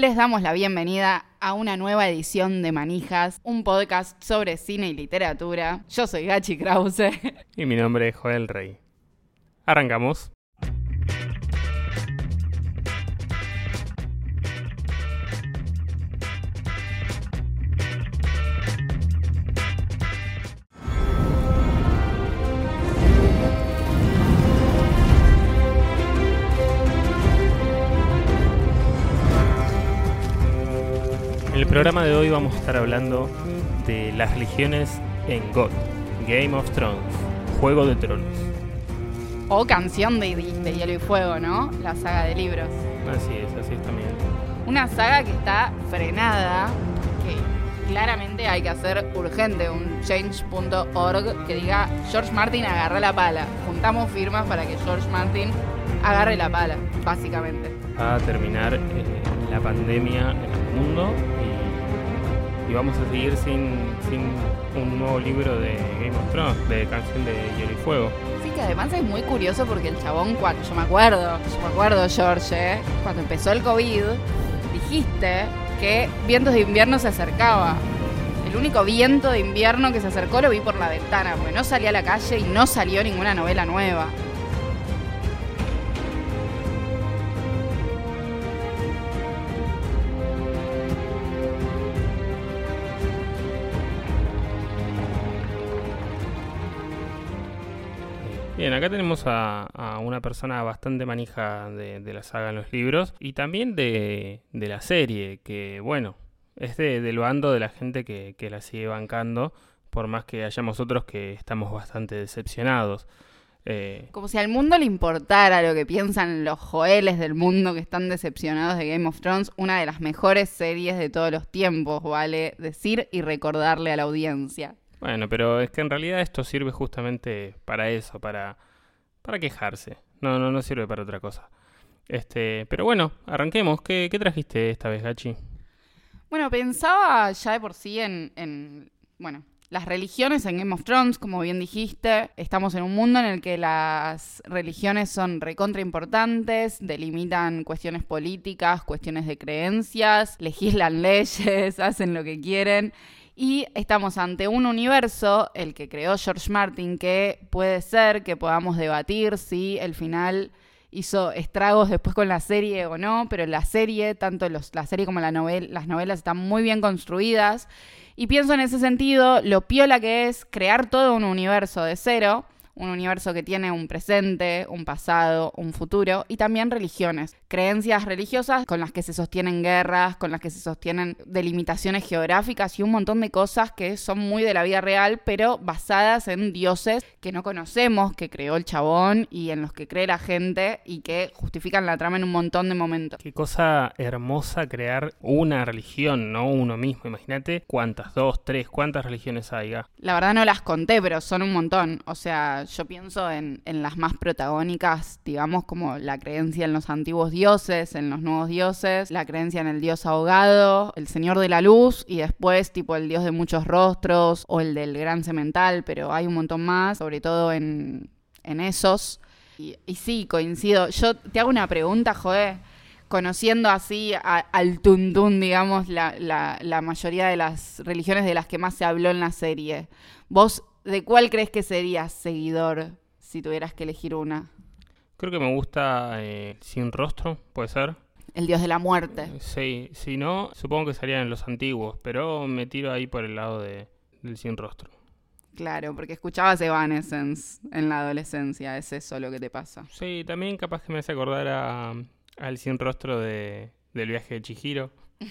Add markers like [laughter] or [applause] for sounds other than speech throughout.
Les damos la bienvenida a una nueva edición de Manijas, un podcast sobre cine y literatura. Yo soy Gachi Krause. Y mi nombre es Joel Rey. Arrancamos. Programa de hoy vamos a estar hablando de las religiones en God, Game of Thrones, Juego de Tronos. O Canción de, de Hielo y Fuego, ¿no? La saga de libros. Así es, así es también. Una saga que está frenada, que claramente hay que hacer urgente un change.org que diga George Martin agarra la pala. Juntamos firmas para que George Martin agarre la pala, básicamente. Va a terminar eh, la pandemia en el mundo y, vamos a seguir sin, sin un nuevo libro de Game of Thrones, de Canción de Hielo y Fuego. Sí, que además es muy curioso porque el chabón, cuando yo me acuerdo, yo me acuerdo, George, ¿eh? cuando empezó el COVID, dijiste que Vientos de Invierno se acercaba. El único viento de invierno que se acercó lo vi por la ventana, porque no salí a la calle y no salió ninguna novela nueva. Bien, acá tenemos a, una persona bastante manija de, la saga en los libros y también de, la serie, que bueno, es de- del bando de la gente que, que la sigue bancando, por más que hayamos otros que estamos bastante decepcionados. Eh, Como si al mundo le importara lo que piensan los joeles del mundo que están decepcionados de Game of Thrones, una de las mejores series de todos los tiempos, vale decir y recordarle a la audiencia. Bueno, pero es que en realidad esto sirve justamente para eso, para, para quejarse. No, no, no sirve para otra cosa. Este, pero bueno, arranquemos. ¿Qué, qué trajiste esta vez, Gachi? Bueno, pensaba ya de por sí en, en, bueno, las religiones en Game of Thrones, como bien dijiste. Estamos en un mundo en el que las religiones son recontra importantes, delimitan cuestiones políticas, cuestiones de creencias, legislan leyes, [laughs] hacen lo que quieren. Y estamos ante un universo, el que creó George Martin, que puede ser que podamos debatir si el final hizo estragos después con la serie o no, pero la serie, tanto la serie como la novel, las novelas están muy bien construidas. Y pienso en ese sentido lo piola que es crear todo un universo de cero, un universo que tiene un presente, un pasado, un futuro y también religiones, creencias religiosas con las que se sostienen guerras, con las que se sostienen delimitaciones geográficas y un montón de cosas que son muy de la vida real, pero basadas en dioses que no conocemos, que creó el chabón y en los que cree la gente y que justifican la trama en un montón de momentos. Qué cosa hermosa crear una religión, no uno mismo. Imagínate cuántas, dos, tres, cuántas religiones hay. La verdad no las conté, pero son un montón. O sea, yo pienso en, en las más protagónicas, digamos, como la creencia en los antiguos dioses, en los nuevos dioses, la creencia en el dios ahogado, el señor de la luz y después tipo el dios de muchos rostros o el del gran cemental, pero hay un montón más, sobre todo en, en esos. Y, sí, coincido. Yo te hago una pregunta, Joé. Conociendo así al tuntún, digamos, la, la- la mayoría de las religiones de las que más se habló en la serie, ¿vos de cuál crees que serías seguidor si tuvieras que elegir una? Creo que me gusta eh, Sin Rostro, puede ser. El dios de la muerte. Sí, si no, supongo que serían los antiguos, pero me tiro ahí por el lado de, del Sin Rostro. Claro, porque escuchabas Evanescence en la adolescencia, es eso lo que te pasa. Sí, también capaz que me hace acordar a, al Sin Rostro de, del viaje de Chihiro. [laughs]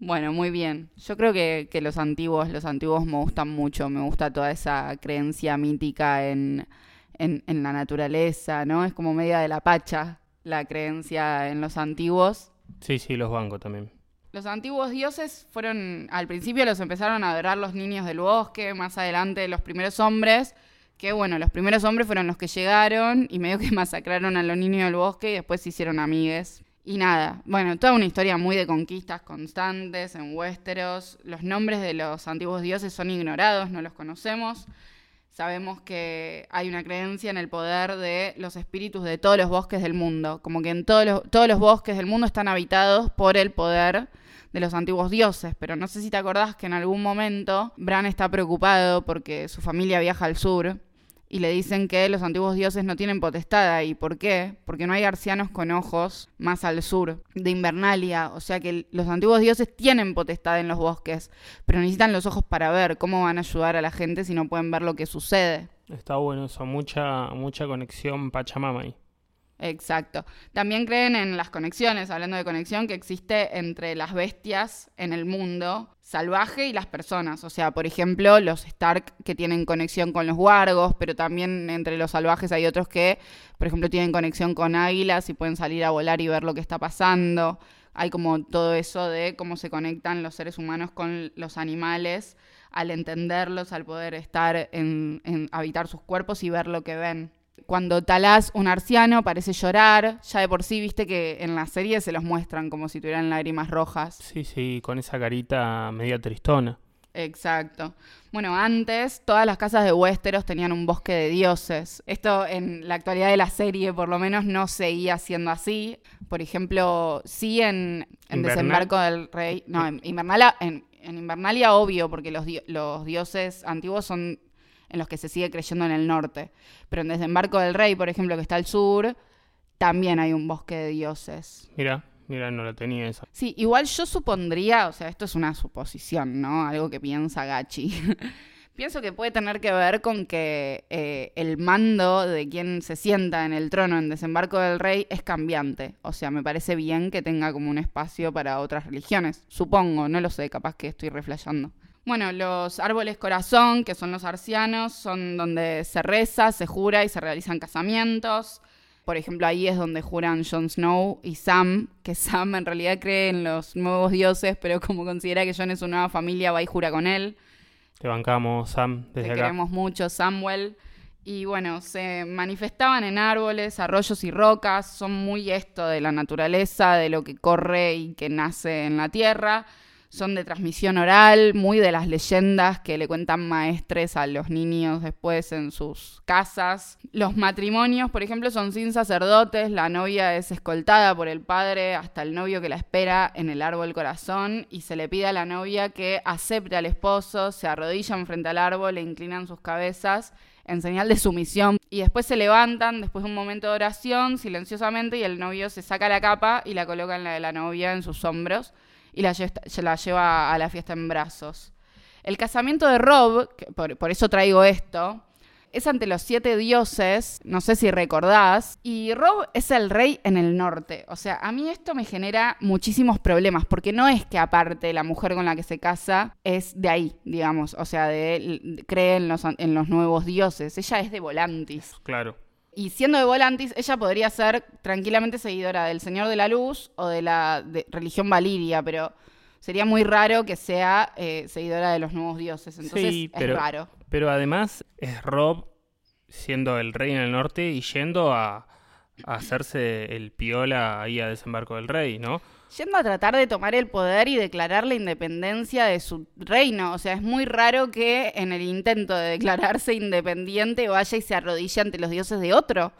Bueno, muy bien. Yo creo que, que los antiguos, los antiguos me gustan mucho. Me gusta toda esa creencia mítica en, en, en la naturaleza, ¿no? Es como media de la pacha la creencia en los antiguos. Sí, sí, los bancos también. Los antiguos dioses fueron, al principio los empezaron a adorar los niños del bosque, más adelante los primeros hombres, que bueno, los primeros hombres fueron los que llegaron y medio que [laughs] masacraron a los niños del bosque y después se hicieron amigues. Y nada, bueno, toda una historia muy de conquistas constantes en Westeros. Los nombres de los antiguos dioses son ignorados, no los conocemos. Sabemos que hay una creencia en el poder de los espíritus de todos los bosques del mundo, como que en todos los, todos los bosques del mundo están habitados por el poder de los antiguos dioses, pero no sé si te acordás que en algún momento Bran está preocupado porque su familia viaja al sur y le dicen que los antiguos dioses no tienen potestad ahí. ¿Por qué? Porque no hay arcianos con ojos más al sur de Invernalia. O sea que los antiguos dioses tienen potestad en los bosques, pero necesitan los ojos para ver cómo van a ayudar a la gente si no pueden ver lo que sucede. Está bueno eso, mucha, mucha conexión Pachamama ahí. Exacto. También creen en las conexiones, hablando de conexión, que existe entre las bestias en el mundo salvaje y las personas. O sea, por ejemplo, los Stark que tienen conexión con los wargos, pero también entre los salvajes hay otros que, por ejemplo, tienen conexión con águilas y pueden salir a volar y ver lo que está pasando. Hay como todo eso de cómo se conectan los seres humanos con los animales al entenderlos, al poder estar en, en habitar sus cuerpos y ver lo que ven cuando talás un arciano parece llorar, ya de por sí viste que en la serie se los muestran como si tuvieran lágrimas rojas. Sí, sí, con esa carita media tristona. Exacto. Bueno, antes todas las casas de Westeros tenían un bosque de dioses. Esto en la actualidad de la serie por lo menos no seguía siendo así. Por ejemplo, sí en, Desembarco del Rey. No, en Invernalia, en, Invernalia obvio, porque los, los dioses antiguos son en los que se sigue creyendo en el norte. Pero en Desembarco del Rey, por ejemplo, que está al sur, también hay un bosque de dioses. Mira, mira, no lo tenía eso. Sí, igual yo supondría, o sea, esto es una suposición, ¿no? Algo que piensa Gachi. [laughs] Pienso que puede tener que ver con que eh, el mando de quien se sienta en el trono en Desembarco del Rey es cambiante. O sea, me parece bien que tenga como un espacio para otras religiones. Supongo, no lo sé, capaz que estoy reflejando. Bueno, los árboles corazón, que son los arcianos, son donde se reza, se jura y se realizan casamientos. Por ejemplo, ahí es donde juran Jon Snow y Sam, que [laughs] Sam en realidad cree en los nuevos dioses, pero como considera que Jon es su nueva familia, va y jura con él. Te bancamos, Sam, desde Te queremos mucho, Samuel. Y bueno, se manifestaban en árboles, arroyos y rocas, son muy esto de la naturaleza, de lo que corre y que nace en la tierra son de transmisión oral, muy de las leyendas que le cuentan maestres a los niños después en sus casas. Los matrimonios, por ejemplo, son sin sacerdotes, la novia es escoltada por el padre hasta el novio que la espera en el árbol corazón y se le pide a la novia que acepte al esposo, se arrodillan frente al árbol, le inclinan sus cabezas en señal de sumisión y después se levantan después de un momento de oración silenciosamente y el novio se saca la capa y la coloca en la de la novia en sus hombros y la, lleva a la fiesta en brazos. El casamiento de Rob, por, eso traigo esto, es ante los siete dioses, no sé si recordás, y Rob es el rey en el norte. O sea, a mí esto me genera muchísimos problemas, porque no es que aparte la mujer con la que se casa es de ahí, digamos, o sea, de, cree en los, en los nuevos dioses, ella es de Volantis. Claro. Y siendo de Volantis, ella podría ser tranquilamente seguidora del Señor de la Luz o de la religión Valiria, pero sería muy raro que sea eh, seguidora de los nuevos dioses. Entonces es raro. Pero además es Rob siendo el rey en el norte y yendo a, a hacerse el piola ahí a desembarco del rey, ¿no? Yendo a tratar de tomar el poder y declarar la independencia de su reino. O sea, es muy raro que en el intento de declararse independiente vaya y se arrodille ante los dioses de otro.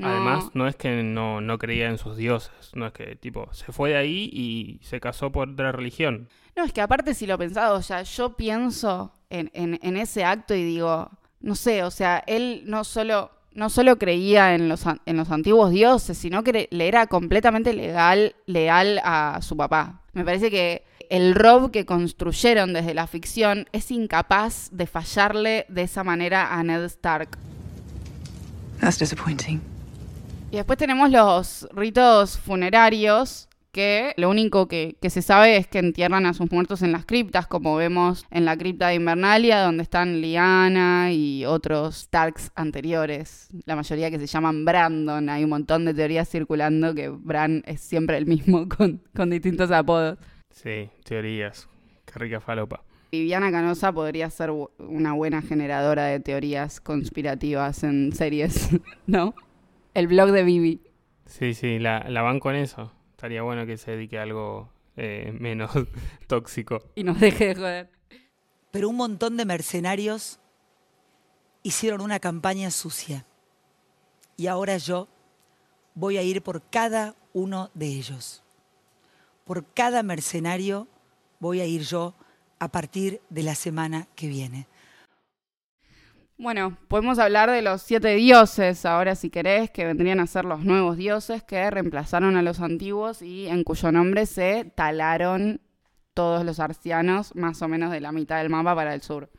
Además, no es que no, no creía en sus dioses, no es que, tipo, se fue de ahí y se casó por otra religión. No, es que aparte si lo pensado, o sea, yo pienso en, en, en ese acto y digo, no sé, o sea, él no solo no solo creía en los, en los antiguos dioses, sino que le era completamente legal, leal a su papá. Me parece que el Rob que construyeron desde la ficción es incapaz de fallarle de esa manera a Ned Stark. That's disappointing. Y después tenemos los ritos funerarios, lo único que, se sabe es que entierran a sus muertos en las criptas, como vemos en la cripta de Invernalia, donde están Liana y otros Starks anteriores, la mayoría que se llaman Brandon. Hay un montón de teorías circulando que Bran es siempre el mismo [laughs] con, con distintos apodos. Sí, teorías. Qué rica falopa. Viviana Canosa podría ser una buena generadora de teorías conspirativas en series, [laughs] ¿no? El blog de Vivi. Sí, sí, la, la van con eso. Estaría bueno que se dedique a algo eh, menos [laughs] tóxico. Y nos deje de joder. Pero un montón de mercenarios hicieron una campaña sucia. Y ahora yo voy a ir por cada uno de ellos. Por cada mercenario voy a ir yo a partir de la semana que viene. Bueno, podemos hablar de los siete dioses ahora si querés, que vendrían a ser los nuevos dioses que reemplazaron a los antiguos y en cuyo nombre se talaron todos los arcianos, más o menos de la mitad del mapa para el sur.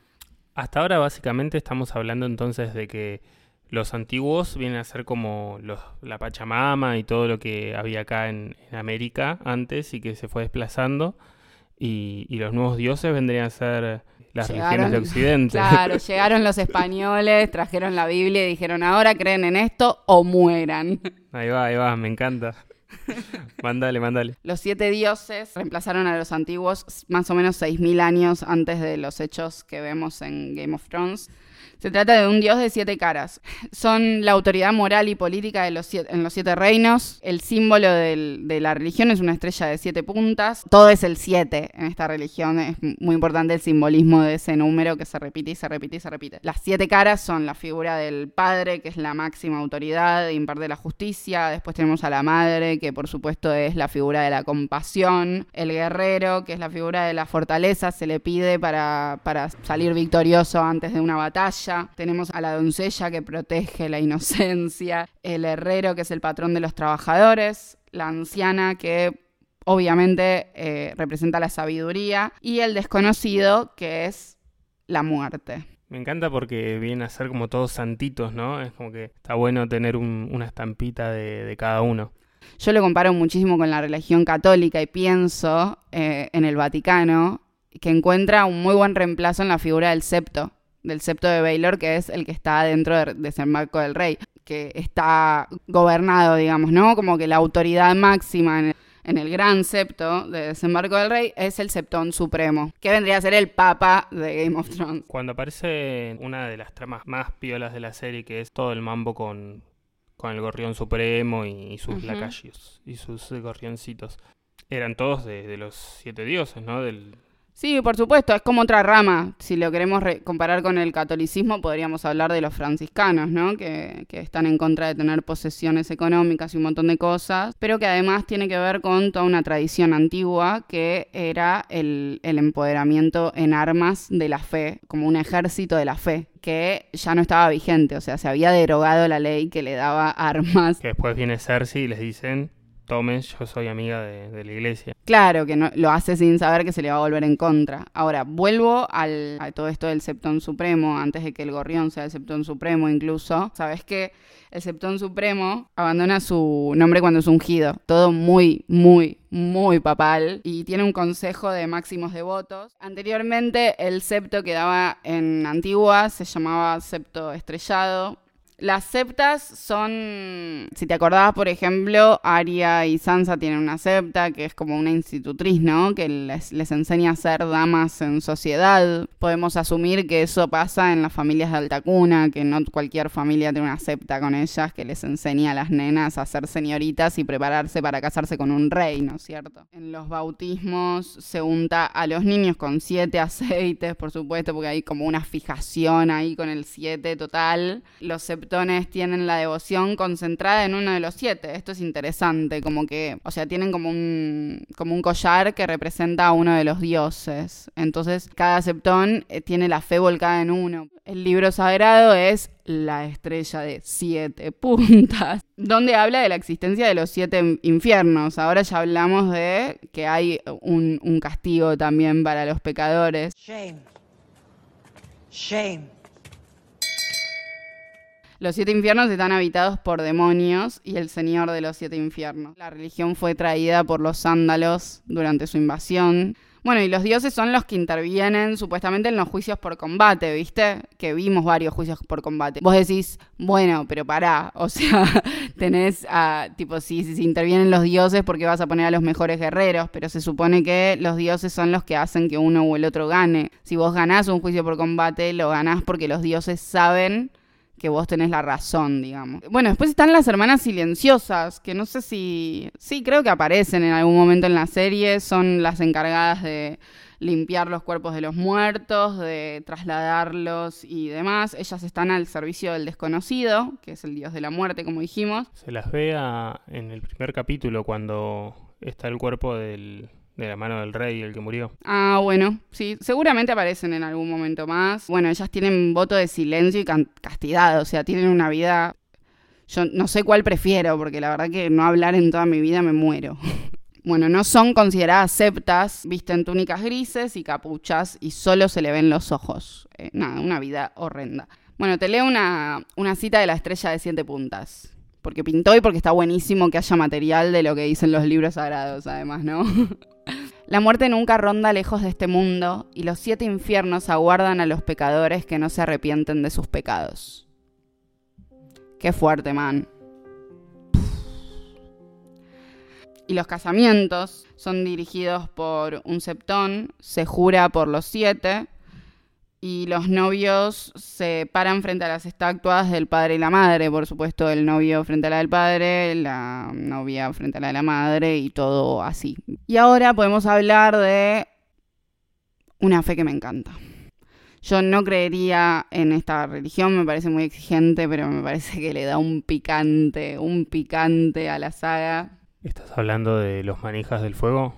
Hasta ahora básicamente estamos hablando entonces de que los antiguos vienen a ser como los, la Pachamama y todo lo que había acá en, América antes y que se fue desplazando. Y, y, los nuevos dioses vendrían a ser las religiones de Occidente. Claro, [laughs] llegaron los españoles, trajeron la Biblia y dijeron, ahora creen en esto o mueran. Ahí va, ahí va, me encanta. [laughs] mándale, mándale. Los siete dioses reemplazaron a los antiguos más o menos 6.000 años antes de los hechos que vemos en Game of Thrones. Se trata de un dios de siete caras. Son la autoridad moral y política de los en los siete reinos. El símbolo de la religión es una estrella de siete puntas. Todo es el siete en esta religión. Es muy importante el simbolismo de ese número que se repite y se repite y se repite. Las siete caras son la figura del padre, que es la máxima autoridad, imparte la justicia. Después tenemos a la madre, que por supuesto es la figura de la compasión. El guerrero, que es la figura de la fortaleza, se le pide para salir victorioso antes de una batalla tenemos a la doncella que protege la inocencia, el herrero que es el patrón de los trabajadores, la anciana que obviamente eh, representa la sabiduría y el desconocido que es la muerte. Me encanta porque viene a ser como todos santitos, ¿no? Es como que está bueno tener una estampita de, cada uno. Yo lo comparo muchísimo con la religión católica y pienso eh, en el Vaticano, que encuentra un muy buen reemplazo en la figura del septo del septo de Baylor, que es el que está dentro de, ese marco del rey, que está gobernado, digamos, ¿no? Como que la autoridad máxima en el, gran septo de desembarco del rey es el septón supremo, que vendría a ser el papa de Game of Thrones. Cuando aparece una de las tramas más piolas de la serie, que es todo el mambo con, con el gorrión supremo y, sus lacayos y sus gorrioncitos, eran todos de, de, los siete dioses, ¿no? Del, Sí, por supuesto, es como otra rama. Si lo queremos comparar con el catolicismo, podríamos hablar de los franciscanos, ¿no? Que, están en contra de tener posesiones económicas y un montón de cosas, pero que además tiene que ver con toda una tradición antigua que era el, el empoderamiento en armas de la fe, como un ejército de la fe que ya no estaba vigente, o sea, se había derogado la ley que le daba [laughs] armas. Que después viene Cersei y les dicen, tomen, yo soy amiga de, la iglesia. Claro, que no, lo hace sin saber que se le va a volver en contra. Ahora, vuelvo al, a todo esto del Septón Supremo, antes de que el gorrión sea el Septón Supremo incluso. ¿Sabes que El Septón Supremo abandona su nombre cuando es ungido. Todo muy, muy, muy papal. Y tiene un consejo de máximos devotos. Anteriormente, el septo que daba en Antigua se llamaba septo estrellado las septas son, si te acordabas, por ejemplo, Aria y Sansa tienen una septa que es como una institutriz, ¿no? Que les, les, enseña a ser damas en sociedad. Podemos asumir que eso pasa en las familias de alta cuna, que no cualquier familia tiene una septa con ellas que les enseña a las nenas a ser señoritas y prepararse para casarse con un rey, ¿no es cierto? En los bautismos se unta a los niños con siete aceites, por supuesto, porque hay como una fijación ahí con el siete total. Los tienen la devoción concentrada en uno de los siete. Esto es interesante, como que, o sea, tienen como un, como un collar que representa a uno de los dioses. Entonces, cada septón eh, tiene la fe volcada en uno. El libro sagrado es la estrella de siete [laughs] puntas, donde habla de la existencia de los siete infiernos. Ahora ya hablamos de que hay un, un castigo también para los pecadores. Shame. Shame. Los siete infiernos están habitados por demonios y el señor de los siete infiernos. La religión fue traída por los sándalos durante su invasión. Bueno, y los dioses son los que intervienen supuestamente en los juicios por combate, ¿viste? Que vimos varios juicios por combate. Vos decís, bueno, pero pará, o sea, [laughs] tenés a, tipo, si, si intervienen los dioses porque vas a poner a los mejores guerreros, pero se supone que los dioses son los que hacen que uno o el otro gane. Si vos ganás un juicio por combate, lo ganás porque los dioses saben que vos tenés la razón, digamos. Bueno, después están las hermanas silenciosas, que no sé si... Sí, creo que aparecen en algún momento en la serie, son las encargadas de limpiar los cuerpos de los muertos, de trasladarlos y demás. Ellas están al servicio del desconocido, que es el dios de la muerte, como dijimos. Se las ve en el primer capítulo cuando está el cuerpo del, de la mano del rey, el que murió. Ah, bueno, sí, seguramente aparecen en algún momento más. Bueno, ellas tienen voto de silencio y castidad, o sea, tienen una vida... Yo no sé cuál prefiero, porque la verdad que no hablar en toda mi vida me muero. [laughs] Bueno, no son consideradas septas, visten túnicas grises y capuchas y solo se le ven los ojos. Eh, nada, una vida horrenda. Bueno, te leo una, una cita de la estrella de siete puntas. Porque pintó y porque está buenísimo que haya material de lo que dicen los libros sagrados, además, ¿no? [laughs] La muerte nunca ronda lejos de este mundo y los siete infiernos aguardan a los pecadores que no se arrepienten de sus pecados. Qué fuerte, man. y los casamientos son dirigidos por un septón, se jura por los siete, y los novios se paran frente a las estatuas del padre y la madre, por supuesto, el novio frente a la del padre, la novia frente a la de la madre y todo así. Y ahora podemos hablar de una fe que me encanta. Yo no creería en esta religión, me parece muy exigente, pero me parece que le da un picante, un picante a la saga ¿Estás hablando de los manijas del fuego?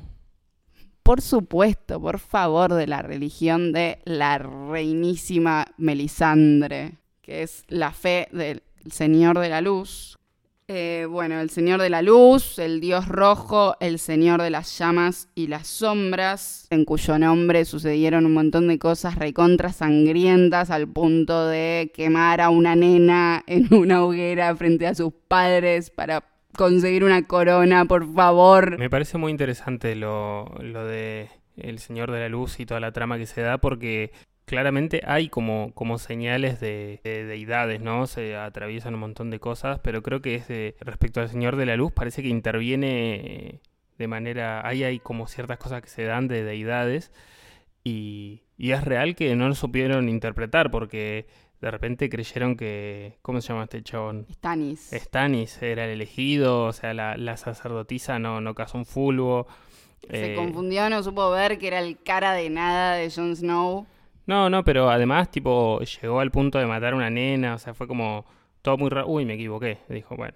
Por supuesto, por favor, de la religión de la reinísima Melisandre, que es la fe del Señor de la Luz. Eh, bueno, el Señor de la Luz, el Dios Rojo, el Señor de las Llamas y las Sombras, en cuyo nombre sucedieron un montón de cosas recontra sangrientas al punto de quemar a una nena en una hoguera frente a sus padres para conseguir una corona, por favor. Me parece muy interesante lo, lo de El Señor de la Luz y toda la trama que se da porque claramente hay como, como señales de, deidades, ¿no? Se atraviesan un montón de cosas, pero creo que es de, respecto al Señor de la Luz parece que interviene de manera... Hay como ciertas cosas que se dan de deidades y, y es real que no lo supieron interpretar porque de repente creyeron que. ¿Cómo se llama este chabón? Stannis. Stannis era el elegido, o sea, la, sacerdotisa no, no casó un fulbo. Se eh, confundió, no supo ver que era el cara de nada de Jon Snow. No, no, pero además, tipo, llegó al punto de matar a una nena, o sea, fue como todo muy raro. Uy, me equivoqué, dijo, bueno.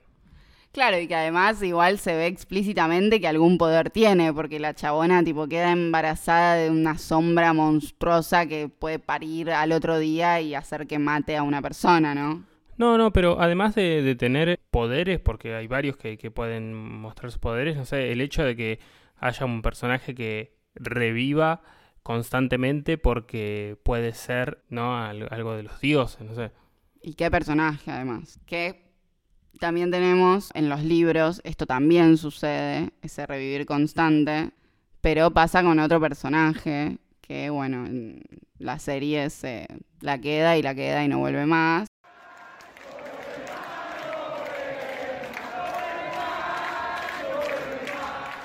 Claro, y que además igual se ve explícitamente que algún poder tiene, porque la chabona tipo queda embarazada de una sombra monstruosa que puede parir al otro día y hacer que mate a una persona, ¿no? No, no, pero además de, tener poderes, porque hay varios que, que, pueden mostrar sus poderes, no sé, el hecho de que haya un personaje que reviva constantemente porque puede ser, ¿no? Algo de los dioses, no sé. ¿Y qué personaje además? ¿Qué también tenemos en los libros, esto también sucede, ese revivir constante, pero pasa con otro personaje que, bueno, en la serie se la queda y la queda y no vuelve más.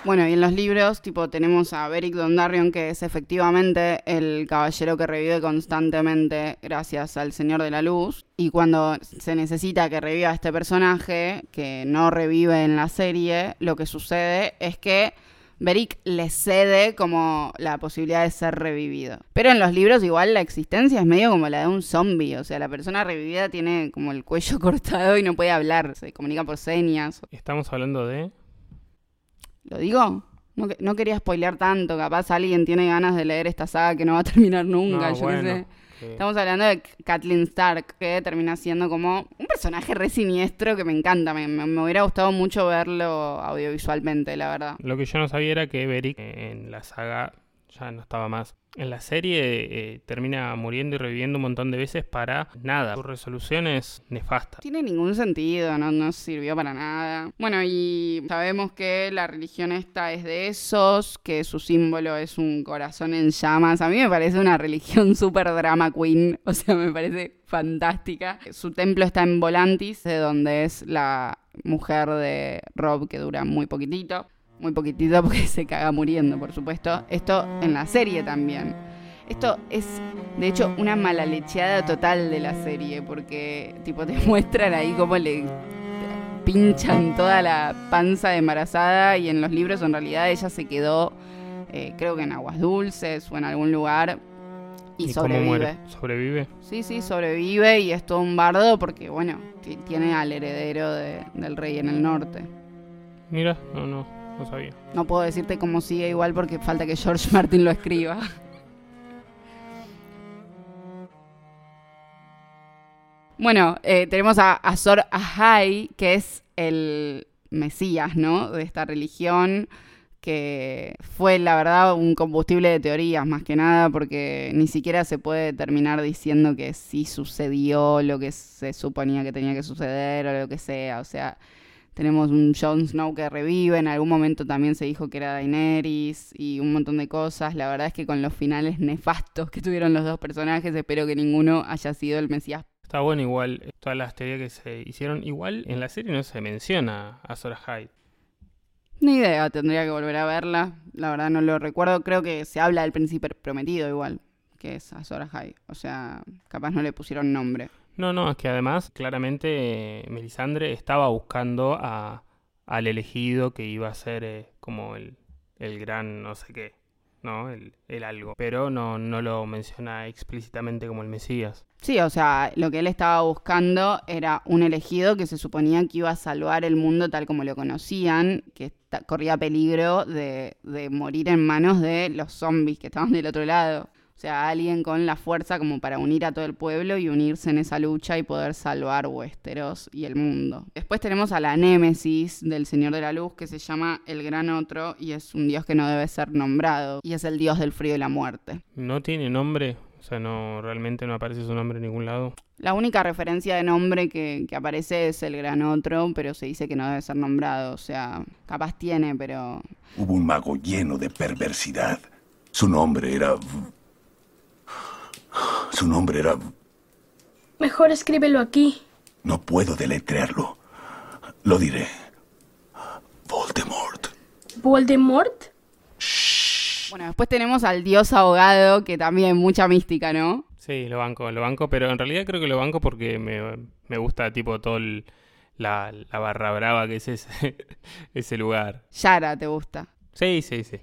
Bueno, y en los libros, tipo, tenemos a Beric Dondarrion, que es efectivamente el caballero que revive constantemente gracias al Señor de la Luz. Y cuando se necesita que reviva este personaje, que no revive en la serie, lo que sucede es que Beric le cede como la posibilidad de ser revivido. Pero en los libros igual la existencia es medio como la de un zombie, o sea, la persona revivida tiene como el cuello [laughs] cortado y no puede hablar, se comunica por señas. Estamos hablando de ¿Lo digo? No, no, quería spoilear tanto, capaz alguien tiene ganas de leer esta saga que no va a [laughs] terminar nunca, yo sé. Estamos hablando de Kathleen Stark, que termina siendo como un personaje re siniestro que me encanta. Me, me, hubiera gustado mucho verlo audiovisualmente, la verdad. Lo que yo no sabía era que Beric en la saga ya no estaba más. En la serie eh, termina muriendo y reviviendo un montón de veces para nada. Su resolución es nefasta. Tiene ningún sentido, no, no sirvió para nada. Bueno, y sabemos que la religión esta es de esos, que su símbolo es un corazón en llamas. A mí me parece una religión [laughs] súper drama queen, o sea, me parece fantástica. Su templo está en Volantis, de donde es la mujer de Rob, que dura muy poquitito muy poquitito [laughs] porque se caga muriendo, por supuesto. Esto en la serie también. Esto es, de hecho, una mala lecheada total de la serie, porque tipo te [laughs] muestran ahí cómo le pinchan toda la panza de embarazada y en los libros en realidad ella se quedó, eh, creo que en aguas dulces o en algún lugar y, sobrevive. ¿Sobrevive? Sí, sí, sobrevive y es todo un bardo porque, bueno, tiene al heredero del rey en el norte. Mira, no, no, no puedo decirte cómo sigue igual porque falta que George [laughs] Martin lo escriba. Bueno, eh, tenemos a Azor Ahai, que es el Mesías, ¿no? De esta religión que fue la verdad un combustible de teorías más que nada porque ni siquiera se puede terminar diciendo que sí sucedió lo que se suponía que tenía que suceder o lo que sea, o sea, tenemos un Jon Snow que revive, en algún momento también se dijo que era Daenerys y un montón de cosas, la verdad es que con los finales nefastos que tuvieron los dos personajes espero que ninguno haya sido el Mesías Está bueno igual, todas las teorías que se hicieron. Igual en la serie no se menciona a Sora Hyde. Ni idea, tendría que volver a verla. La verdad no lo recuerdo. Creo que se habla del príncipe prometido igual, que es Azor Ahai. O sea, capaz no le pusieron nombre. No, no, es que además claramente Melisandre estaba buscando a, al elegido que iba a ser eh, como el, el gran no sé qué. ¿no? El, el, algo. Pero no, no lo menciona explícitamente como el Mesías. Sí, o sea, lo que él estaba buscando era un elegido que se suponía que iba a salvar el mundo tal como lo conocían, que corría peligro de, de morir en manos de los zombies que estaban del otro lado. O sea, alguien con la fuerza como para unir a todo el pueblo y unirse en esa lucha y poder salvar Westeros y el mundo. Después tenemos a la némesis del Señor de la Luz que se llama el Gran Otro y es un dios que no debe ser nombrado y es el dios del frío y la muerte. ¿No tiene nombre? O sea, no, realmente no aparece su nombre en ningún lado. La única referencia de nombre que, que, aparece es el Gran Otro, pero se dice que no debe ser nombrado. O sea, capaz tiene, pero... Hubo un mago lleno de perversidad. Su nombre era su nombre era... Mejor escríbelo aquí. No puedo deletrearlo. Lo diré. Voldemort. ¿Voldemort? Bueno, después tenemos al dios ahogado, que también mucha mística, ¿no? Sí, lo banco, lo banco, pero en realidad creo que lo banco porque me, gusta tipo todo la, la, barra brava que es ese, [laughs] ese lugar. Yara, ¿te gusta? Sí, sí, sí.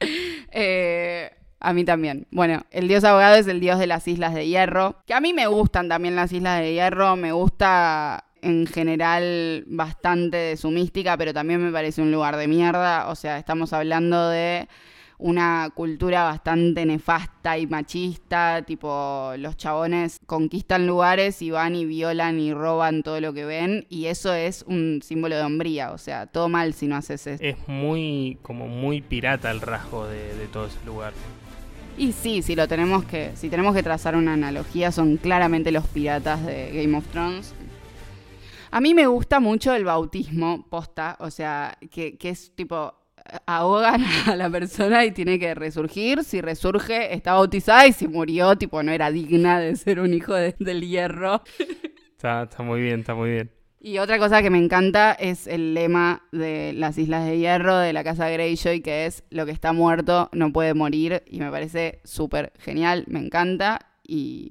[laughs] eh, a mí también. Bueno, el dios abogado es el dios de las islas de hierro. Que a mí me gustan también las islas de hierro. Me gusta en general bastante de su mística, pero también me parece un lugar de mierda. O sea, estamos hablando de una cultura bastante nefasta y machista, tipo los chabones conquistan lugares y van y violan y roban todo lo que ven y eso es un símbolo de hombría, o sea, todo mal si no haces eso. Es muy como muy pirata el rasgo de, de todo ese lugar. Y sí, si lo tenemos que, si tenemos que trazar una analogía, son claramente los piratas de Game of Thrones. A mí me gusta mucho el bautismo, posta, o sea, que, es tipo, ahogan [laughs] a la persona y tiene que resurgir. Si resurge, está bautizada y si murió, tipo, no era digna de ser un hijo del hierro. Está, está muy bien, está muy bien. Y otra cosa que me encanta es el lema de las Islas de Hierro de la Casa Greyjoy, que es lo que está muerto no puede morir. Y me parece súper genial, me encanta. Y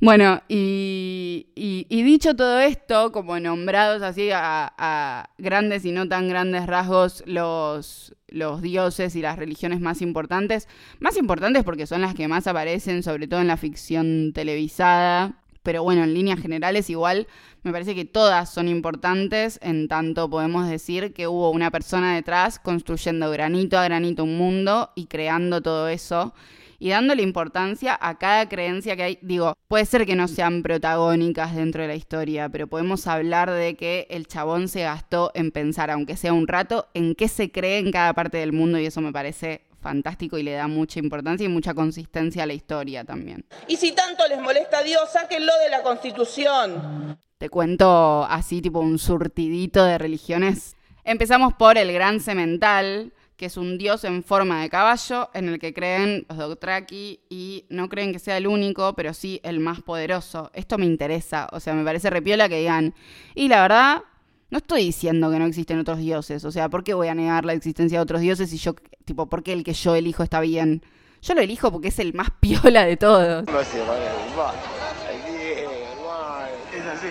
bueno, y, dicho todo esto, como nombrados así a, grandes y no tan grandes rasgos los, los dioses y las religiones más importantes, más importantes porque son las que más aparecen, sobre todo en la ficción televisada, pero bueno, en líneas generales igual me parece que todas son importantes, en tanto podemos decir que hubo una persona detrás construyendo granito a granito un mundo y creando todo eso y dándole importancia a cada creencia que hay. Digo, puede ser que no sean protagónicas dentro de la historia, pero podemos hablar de que el chabón se gastó en pensar, aunque sea un rato, en qué se cree en cada parte del mundo y eso me parece fantástico y le da mucha importancia y mucha consistencia a la historia también. Y si tanto les molesta a Dios, sáquenlo de la Constitución. Te cuento así tipo un surtidito de religiones. Empezamos por el Gran Cemental, que es un dios en forma de caballo en el que creen los Dothraki y no creen que sea el único, pero sí el más poderoso. Esto me interesa, o sea, me parece repiola que digan. Y la verdad, no estoy diciendo que no existen otros dioses, o sea, ¿por qué voy a negar la existencia de otros dioses si yo, tipo, ¿por qué el que yo elijo está bien? Yo lo elijo porque es el más [laughs] piola de todos. Aquí, hermano. Es así.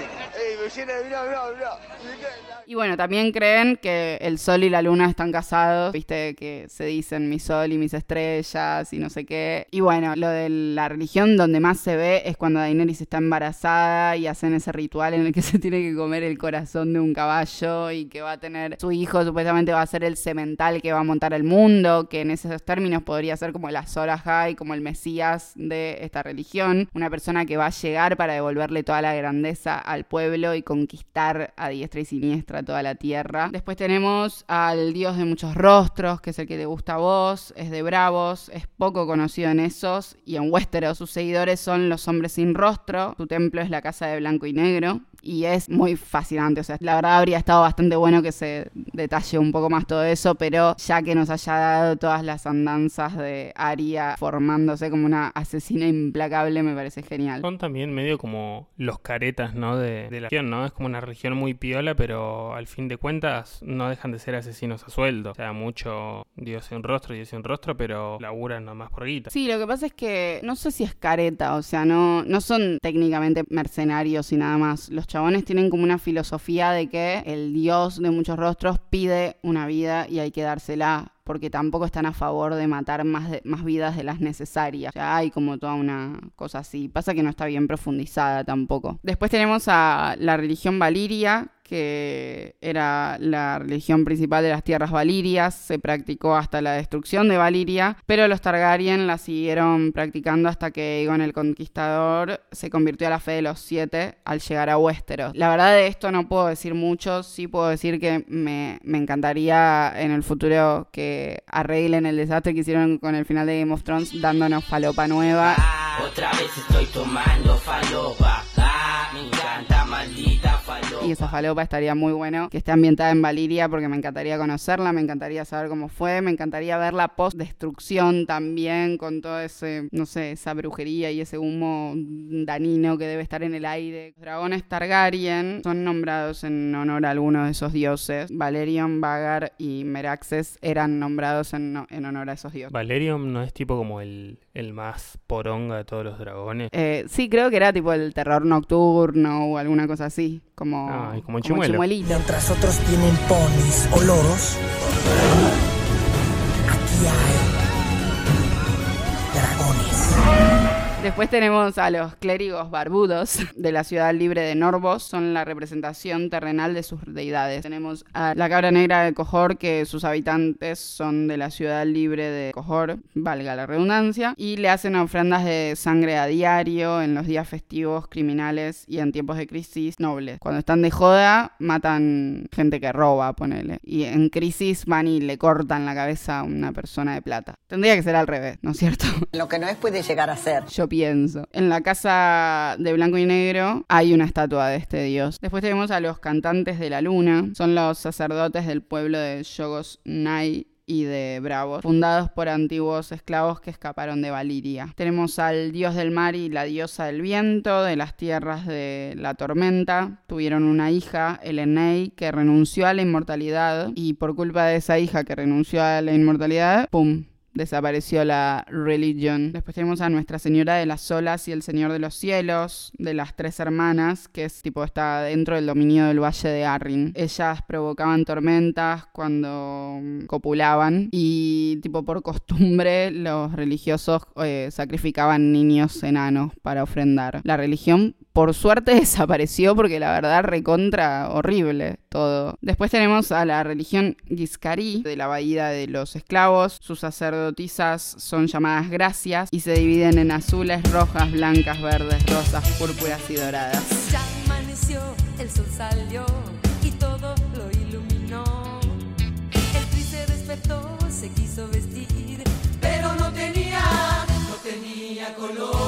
Y bueno, también creen que el sol y la luna están casados, viste que se dicen mi sol y mis estrellas y no sé qué. Y bueno, lo de la religión donde más se ve es cuando Daenerys está embarazada y hacen ese ritual en el que [laughs] se tiene que comer el corazón de un caballo y que va a tener su hijo supuestamente va a ser el semental que va a montar el mundo, que en esos términos podría ser como la Sora High, como el Mesías de esta religión, una persona que va a llegar para devolverle toda la grandeza al pueblo conquistar a diestra y siniestra toda la tierra. Después tenemos al dios de muchos rostros, que es el que te gusta a vos, es de Bravos, es poco conocido en esos y en Westeros. Sus seguidores son los hombres sin rostro, su templo es la casa de blanco y negro y es muy fascinante. O sea, la verdad habría estado bastante bueno que se detalle un poco más todo eso, pero ya que nos haya dado todas las andanzas de Aria formándose como una asesina implacable, me parece genial. Son también medio como los caretas, ¿no? De, de la religión, ¿no? Es como una religión muy piola, pero al fin de cuentas no dejan de ser asesinos a sueldo. O sea, mucho Dios sin rostro, Dios sin rostro, pero laburan nomás por guita. Sí, lo que pasa es que no sé si es careta, o sea, no, no son técnicamente mercenarios y nada más. Los chabones tienen como una filosofía de que el dios de muchos rostros pide una vida y hay que dársela porque tampoco están a favor de matar más, más vidas de las necesarias. Sea, hay como toda una cosa así. Pasa que no está bien profundizada tampoco. Después tenemos a la religión Valiria, que era la religión principal de las tierras valirias, se practicó hasta la destrucción de Valiria, pero los Targaryen la siguieron practicando hasta que Aegon el Conquistador se convirtió a la fe de los siete al llegar a Westeros. La verdad de esto no puedo decir mucho, sí puedo decir que me, me encantaría en el futuro que arreglen el desastre que hicieron con el final de Game of Thrones dándonos falopa nueva. Otra vez estoy tomando falopa. Ah, me encanta, maldita. Y esa falopa estaría muy bueno que esté ambientada en Valiria porque me encantaría conocerla, me encantaría saber cómo fue, me encantaría verla post destrucción también con todo ese, no sé, esa brujería y ese humo danino que debe estar en el aire. Los dragones Targaryen son nombrados en honor a algunos de esos dioses. Valerion, Vagar y Meraxes eran nombrados en, en honor a esos dioses. Valerium no es tipo como el, el más poronga de todos los dragones. Eh, sí, creo que era tipo el terror nocturno o alguna cosa así, como, Ah, y como el chimuelo. chimuelito. Mientras otros tienen ponis o loros, aquí hay Después tenemos a los clérigos barbudos de la ciudad libre de Norvos, son la representación terrenal de sus deidades. Tenemos a la cabra negra de Cojor, que sus habitantes son de la ciudad libre de Cojor, valga la redundancia, y le hacen ofrendas de sangre a diario en los días festivos, criminales y en tiempos de crisis nobles. Cuando están de joda, matan gente que roba, ponele. Y en crisis van y le cortan la cabeza a una persona de plata. Tendría que ser al revés, ¿no es cierto? Lo que no es puede llegar a ser. Yo pienso. En la casa de blanco y negro hay una estatua de este dios. Después tenemos a los cantantes de la luna. Son los sacerdotes del pueblo de Yogos Nai y de Bravos, fundados por antiguos esclavos que escaparon de Valiria. Tenemos al dios del mar y la diosa del viento, de las tierras de la tormenta. Tuvieron una hija, Elenei, que renunció a la inmortalidad y por culpa de esa hija que renunció a la inmortalidad, ¡pum! Desapareció la religión. Después tenemos a Nuestra Señora de las Olas y el Señor de los Cielos, de las tres hermanas, que es tipo está dentro del dominio del Valle de Arryn. Ellas provocaban tormentas cuando copulaban y tipo por costumbre los religiosos eh, sacrificaban niños enanos para ofrendar. La religión por suerte [laughs] desapareció porque la verdad recontra horrible todo. Después tenemos a la religión Gizcari de la Bahía de los Esclavos. Sus sacerdotisas son llamadas gracias y se dividen en azules, rojas, blancas, verdes, rosas, púrpuras y doradas. Ya amaneció, el sol salió y todo lo iluminó. El tri se despertó, se quiso vestir, pero no tenía, no tenía color.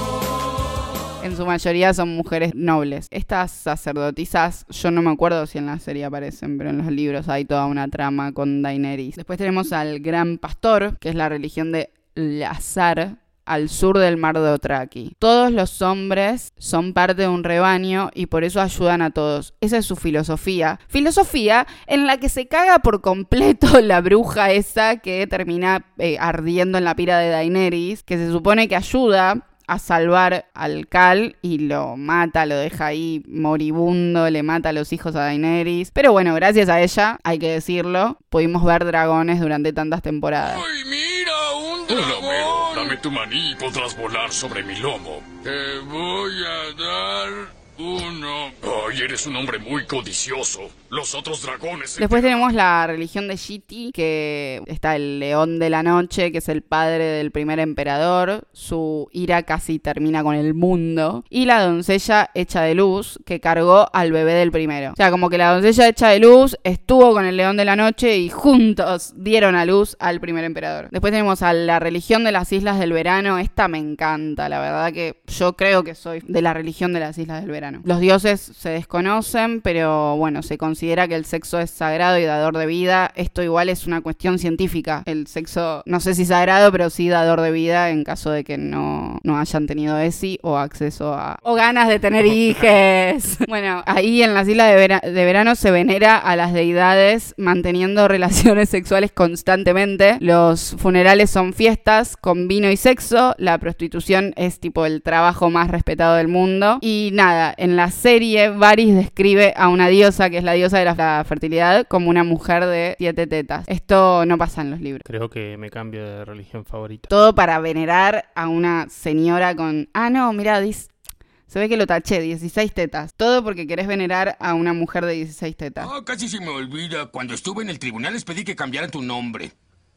En su mayoría son mujeres nobles. Estas sacerdotisas, yo no me acuerdo si en la serie aparecen, pero en los libros hay toda una trama con Daenerys. Después tenemos al Gran Pastor, que es la religión de Lazar al sur del mar de Otraki. Todos los hombres son parte de un rebaño y por eso ayudan a todos. Esa es su filosofía. Filosofía en la que se caga por completo [laughs] la bruja esa que termina eh, ardiendo en la pira de Daenerys, que se supone que ayuda a salvar al Cal y lo mata, lo deja ahí moribundo, le mata a los hijos a Daenerys. Pero bueno, gracias a ella, hay que decirlo, pudimos ver dragones durante tantas temporadas. ¡Ay, mira, un dragón! dame tu maní y podrás volar sobre mi lomo. Te voy a dar uno. Ay, eres un hombre muy codicioso. Los otros dragones. Después tenemos la religión de Shiti, que está el león de la noche, que es el padre del primer emperador. Su ira casi termina con el mundo. Y la doncella hecha de luz, que cargó al bebé del primero. O sea, como que la doncella hecha de luz estuvo con el león de la noche y juntos dieron a luz al primer emperador. Después tenemos a la religión de las islas del verano. Esta me encanta, la verdad que yo creo que soy de la religión de las islas del verano. Los dioses se desconocen, pero bueno, se considera que el sexo es sagrado y dador de vida. Esto igual es una cuestión científica. El sexo, no sé si sagrado, pero sí dador de vida en caso de que no, no hayan tenido ESI o acceso a... o ganas de tener hijes. [laughs] bueno, ahí en las islas de, vera- de verano se venera a las deidades manteniendo [laughs] relaciones sexuales constantemente. Los funerales son fiestas con vino y sexo. La prostitución es tipo el trabajo más respetado del mundo. Y nada, en la serie Varys describe a una diosa, que es la diosa de la fertilidad, como una mujer de siete tetas. Esto no pasa en los libros. Creo que me cambio de religión favorita. Todo para venerar a una señora con... Ah, no, mira, dice... Se ve que lo taché, 16 tetas. Todo porque querés venerar a una mujer de 16 tetas. Ah, casi se me olvida. Cuando estuve en el tribunal les pedí que cambiaran tu nombre.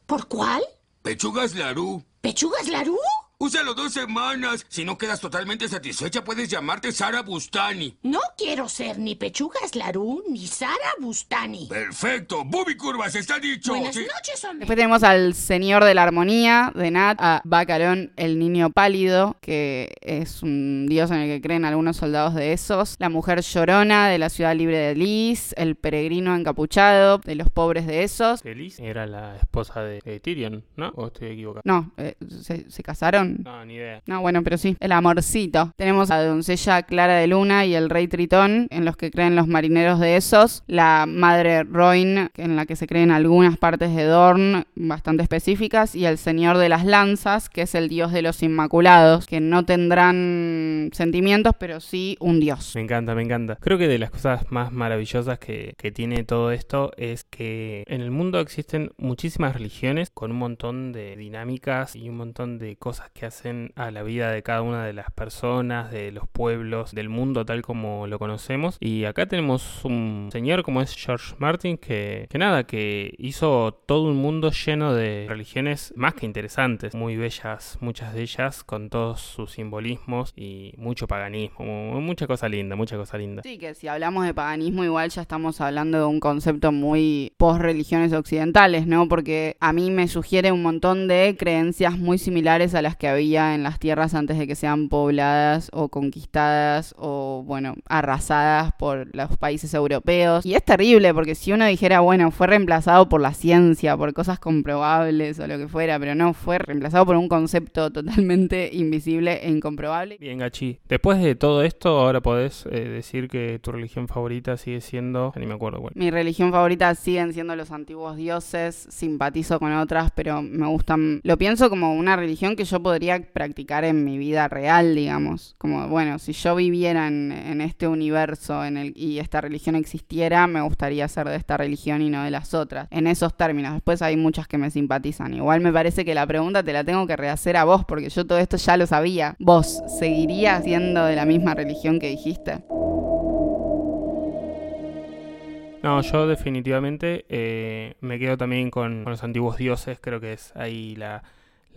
¿Por cuál? Pechugas Larú. ¿Pechugas Larú? Úsalo dos semanas. Si no quedas totalmente satisfecha, puedes llamarte Sara Bustani. No quiero ser ni Pechugas Larú ni Sara Bustani. Perfecto. Bobby Curvas, está dicho. Buenas Sí. noches, hombre. Después tenemos al señor de la armonía de Nat, a Bacarón, el niño pálido, que es un dios en el que creen algunos soldados de esos. La mujer llorona de la ciudad libre de Liz, el peregrino encapuchado de los pobres de esos. Elis era la esposa de, de Tyrion, ¿no? ¿O estoy equivocado? No, eh, ¿se, se casaron? No, ni idea. No, bueno, pero sí, el amorcito. Tenemos a la doncella Clara de Luna y el rey Tritón, en los que creen los marineros de esos. La madre Roin, en la que se creen algunas partes de Dorn bastante específicas. Y el señor de las lanzas, que es el dios de los inmaculados, que no tendrán sentimientos, pero sí un dios. Me encanta, me encanta. Creo que de las cosas más maravillosas que, que tiene todo esto es que en el mundo existen muchísimas religiones con un montón de dinámicas y un montón de cosas que hacen a la vida de cada una de las personas, de los pueblos, del mundo tal como lo conocemos. Y acá tenemos un señor como es George Martin que, que nada, que hizo todo un mundo lleno de religiones más que interesantes, muy bellas, muchas de ellas con todos sus simbolismos y mucho paganismo, mu- mucha cosa linda, mucha cosa linda. Sí, que si hablamos de paganismo, igual ya estamos hablando de un concepto muy post-religiones occidentales, ¿no? Porque a mí me sugiere un montón de creencias muy similares a las que había en las tierras antes de que sean pobladas o conquistadas o, bueno, arrasadas por los países europeos. Y es terrible porque si uno dijera, bueno, fue reemplazado por la ciencia, por cosas comprobables o lo que fuera, pero no, fue reemplazado por un concepto totalmente [laughs] invisible e incomprobable. Bien, Gachi. Después de todo esto, ahora podés eh, decir que tu religión favorita sigue siendo. Ni me acuerdo cuál. Mi religión favorita siguen siendo los antiguos dioses, simpatizo con otras, pero me gustan, lo pienso como una religión que yo podría practicar en mi vida real, digamos. Como, bueno, si yo viviera en, este universo en el, y esta religión existiera, me gustaría ser de esta religión y no de las otras. En esos términos, después hay muchas que me simpatizan. Igual me parece que la pregunta te la tengo que rehacer a vos, porque yo todo esto ya lo sabía. ¿Vos seguirías siendo de la misma religión que dijiste? No, yo definitivamente eh, me quedo también con, con los antiguos dioses. Creo que es ahí la,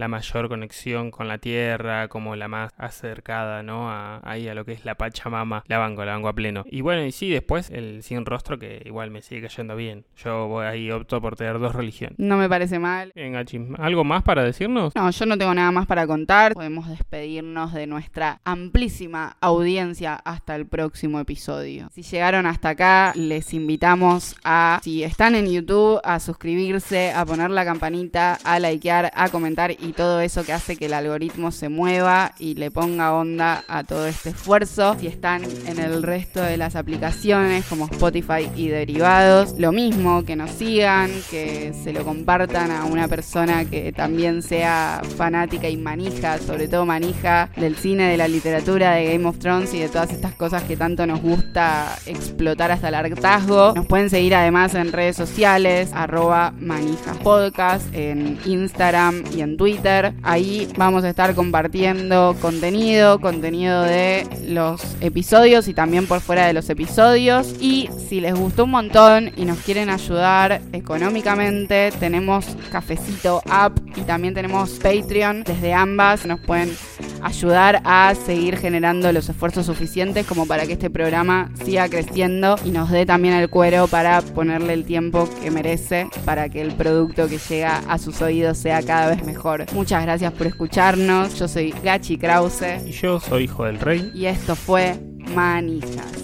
la mayor conexión con la tierra, como la más acercada, ¿no? A, ahí a lo que es la Pachamama. La banco, la banco a pleno. Y bueno, y sí, después el sin rostro que igual me sigue cayendo bien. Yo voy ahí opto por tener dos religiones. No me parece mal. Bien, Gachi, ¿algo más para decirnos? No, yo no tengo nada más para contar. Podemos despedirnos de nuestra amplísima audiencia hasta el próximo episodio. Si llegaron hasta acá, les invitamos a, si están en YouTube, a suscribirse, a poner la campanita, a likear, a comentar y y todo eso que hace que el algoritmo se mueva y le ponga onda a todo este esfuerzo. Si están en el resto de las aplicaciones como Spotify y derivados, lo mismo, que nos sigan, que se lo compartan a una persona que también sea fanática y manija, sobre todo manija del cine, de la literatura, de Game of Thrones y de todas estas cosas que tanto nos gusta explotar hasta el hartazgo. Nos pueden seguir además en redes sociales, arroba en Instagram y en Ahí vamos a estar compartiendo contenido, contenido de los episodios y también por fuera de los episodios. Y si les gustó un montón y nos quieren ayudar económicamente, tenemos Cafecito App y también tenemos Patreon. Desde ambas nos pueden ayudar a seguir generando los esfuerzos suficientes como para que este programa siga creciendo y nos dé también el cuero para ponerle el tiempo que merece para que el producto que llega a sus oídos sea cada vez mejor. Muchas gracias por escucharnos. Yo soy Gachi Krause. Y yo soy Hijo del Rey. Y esto fue Manijas.